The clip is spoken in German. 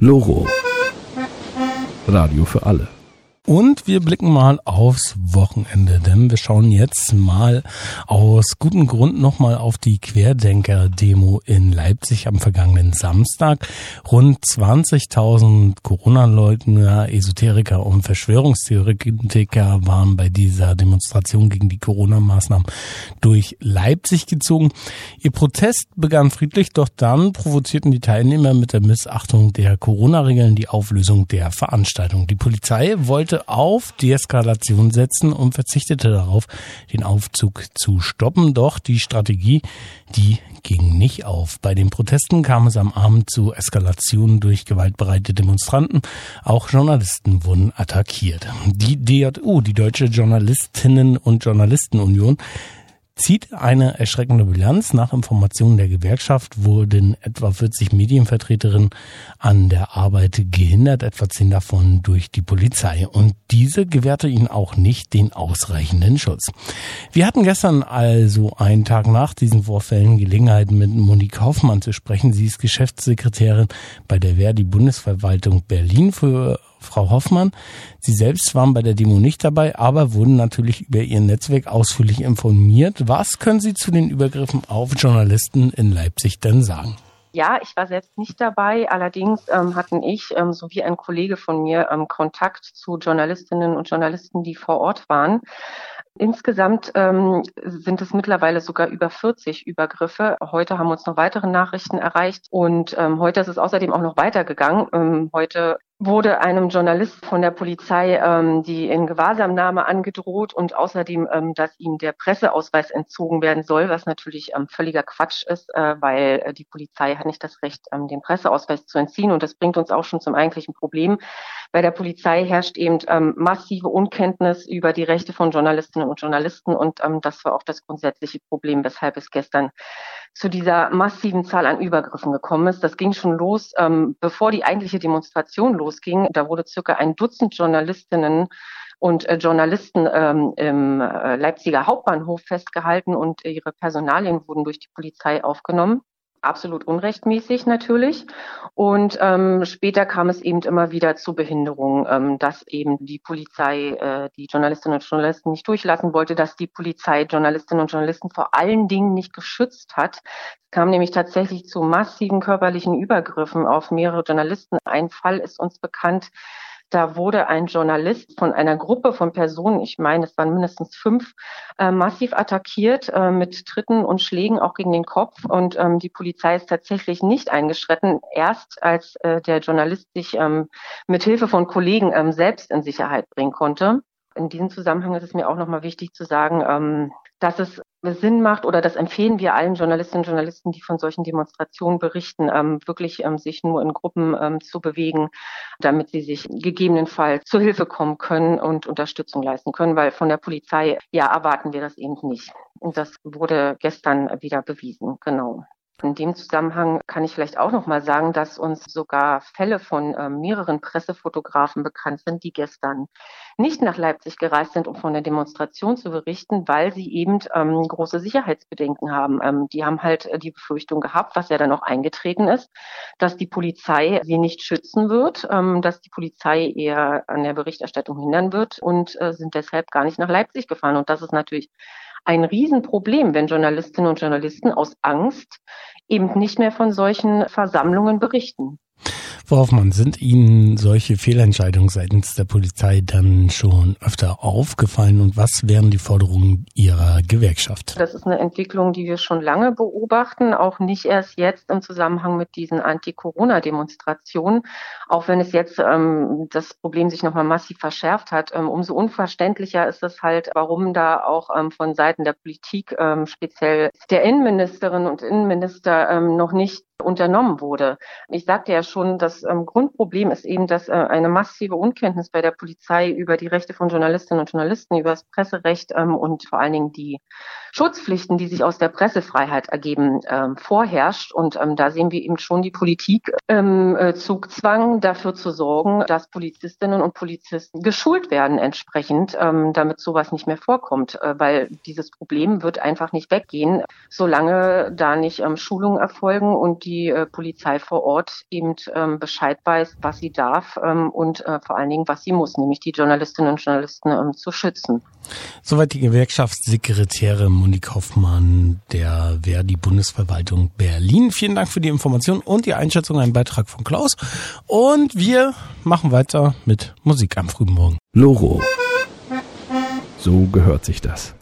Loro. Radio für alle. Und wir blicken mal aufs Wochenende, denn wir schauen jetzt mal aus gutem Grund nochmal auf die Querdenker-Demo in Leipzig am vergangenen Samstag. Rund 20.000 Corona-Leugner, Esoteriker und Verschwörungstheoretiker waren bei dieser Demonstration gegen die Corona-Maßnahmen durch Leipzig gezogen. Ihr Protest begann friedlich, doch dann provozierten die Teilnehmer mit der Missachtung der Corona-Regeln die Auflösung der Veranstaltung. Die Polizei wollte auf Deeskalation setzen und verzichtete darauf, den Aufzug zu stoppen. Doch die Strategie, die ging nicht auf. Bei den Protesten kam es am Abend zu Eskalationen durch gewaltbereite Demonstranten. Auch Journalisten wurden attackiert. Die DJU, die Deutsche Journalistinnen und Journalistenunion, zieht eine erschreckende Bilanz. Nach Informationen der Gewerkschaft wurden etwa 40 Medienvertreterinnen an der Arbeit gehindert, etwa 10 davon durch die Polizei. Und diese gewährte ihnen auch nicht den ausreichenden Schutz. Wir hatten gestern also einen Tag nach diesen Vorfällen Gelegenheit, mit Monique Kaufmann zu sprechen. Sie ist Geschäftssekretärin bei der Verdi Bundesverwaltung Berlin für Frau Hoffmann. Sie selbst waren bei der Demo nicht dabei, aber wurden natürlich über ihr Netzwerk ausführlich informiert. Was können Sie zu den Übergriffen auf Journalisten in Leipzig denn sagen? Ja, ich war selbst nicht dabei. Allerdings ähm, hatten ich ähm, sowie ein Kollege von mir ähm, Kontakt zu Journalistinnen und Journalisten, die vor Ort waren. Insgesamt ähm, sind es mittlerweile sogar über 40 Übergriffe. Heute haben uns noch weitere Nachrichten erreicht und ähm, heute ist es außerdem auch noch weitergegangen. Ähm, heute wurde einem Journalist von der Polizei ähm, die in Gewahrsamnahme angedroht und außerdem, ähm, dass ihm der Presseausweis entzogen werden soll, was natürlich ähm, völliger Quatsch ist, äh, weil äh, die Polizei hat nicht das Recht, ähm, den Presseausweis zu entziehen. Und das bringt uns auch schon zum eigentlichen Problem. Bei der Polizei herrscht eben ähm, massive Unkenntnis über die Rechte von Journalistinnen und Journalisten und ähm, das war auch das grundsätzliche Problem, weshalb es gestern zu dieser massiven Zahl an Übergriffen gekommen ist. Das ging schon los, ähm, bevor die eigentliche Demonstration losging. Da wurde circa ein Dutzend Journalistinnen und äh, Journalisten ähm, im äh, Leipziger Hauptbahnhof festgehalten und ihre Personalien wurden durch die Polizei aufgenommen absolut unrechtmäßig natürlich. Und ähm, später kam es eben immer wieder zu Behinderungen, ähm, dass eben die Polizei äh, die Journalistinnen und Journalisten nicht durchlassen wollte, dass die Polizei Journalistinnen und Journalisten vor allen Dingen nicht geschützt hat. Es kam nämlich tatsächlich zu massiven körperlichen Übergriffen auf mehrere Journalisten. Ein Fall ist uns bekannt, da wurde ein Journalist von einer Gruppe von Personen, ich meine, es waren mindestens fünf, äh, massiv attackiert äh, mit Tritten und Schlägen auch gegen den Kopf. Und ähm, die Polizei ist tatsächlich nicht eingeschritten, erst als äh, der Journalist sich ähm, mit Hilfe von Kollegen ähm, selbst in Sicherheit bringen konnte. In diesem Zusammenhang ist es mir auch nochmal wichtig zu sagen, ähm, dass es Sinn macht oder das empfehlen wir allen Journalistinnen und Journalisten, die von solchen Demonstrationen berichten, ähm, wirklich ähm, sich nur in Gruppen ähm, zu bewegen, damit sie sich gegebenenfalls zur Hilfe kommen können und Unterstützung leisten können, weil von der Polizei ja erwarten wir das eben nicht. Und das wurde gestern wieder bewiesen, genau. In dem Zusammenhang kann ich vielleicht auch noch mal sagen, dass uns sogar Fälle von äh, mehreren Pressefotografen bekannt sind, die gestern nicht nach Leipzig gereist sind, um von der Demonstration zu berichten, weil sie eben ähm, große Sicherheitsbedenken haben. Ähm, die haben halt äh, die Befürchtung gehabt, was ja dann auch eingetreten ist, dass die Polizei sie nicht schützen wird, ähm, dass die Polizei eher an der Berichterstattung hindern wird und äh, sind deshalb gar nicht nach Leipzig gefahren. Und das ist natürlich ein Riesenproblem, wenn Journalistinnen und Journalisten aus Angst eben nicht mehr von solchen Versammlungen berichten. Frau Hoffmann, sind Ihnen solche Fehlentscheidungen seitens der Polizei dann schon öfter aufgefallen und was wären die Forderungen Ihrer Gewerkschaft? Das ist eine Entwicklung, die wir schon lange beobachten, auch nicht erst jetzt im Zusammenhang mit diesen Anti-Corona-Demonstrationen, auch wenn es jetzt ähm, das Problem sich nochmal massiv verschärft hat. Ähm, umso unverständlicher ist es halt, warum da auch ähm, von Seiten der Politik, ähm, speziell der Innenministerinnen und Innenminister, ähm, noch nicht unternommen wurde. Ich sagte ja schon, das ähm, Grundproblem ist eben, dass äh, eine massive Unkenntnis bei der Polizei über die Rechte von Journalistinnen und Journalisten, über das Presserecht ähm, und vor allen Dingen die Schutzpflichten, die sich aus der Pressefreiheit ergeben, ähm, vorherrscht. Und ähm, da sehen wir eben schon die Politik im äh, Zugzwang, dafür zu sorgen, dass Polizistinnen und Polizisten geschult werden entsprechend, ähm, damit sowas nicht mehr vorkommt. Äh, weil dieses Problem wird einfach nicht weggehen, solange da nicht ähm, Schulungen erfolgen und die äh, Polizei vor Ort eben ähm, Bescheid weiß, was sie darf ähm, und äh, vor allen Dingen, was sie muss, nämlich die Journalistinnen und Journalisten ähm, zu schützen. Soweit die Gewerkschaftssekretärin Monique Hoffmann der Verdi Bundesverwaltung Berlin. Vielen Dank für die Information und die Einschätzung, ein Beitrag von Klaus. Und wir machen weiter mit Musik am frühen Morgen. Loro. So gehört sich das.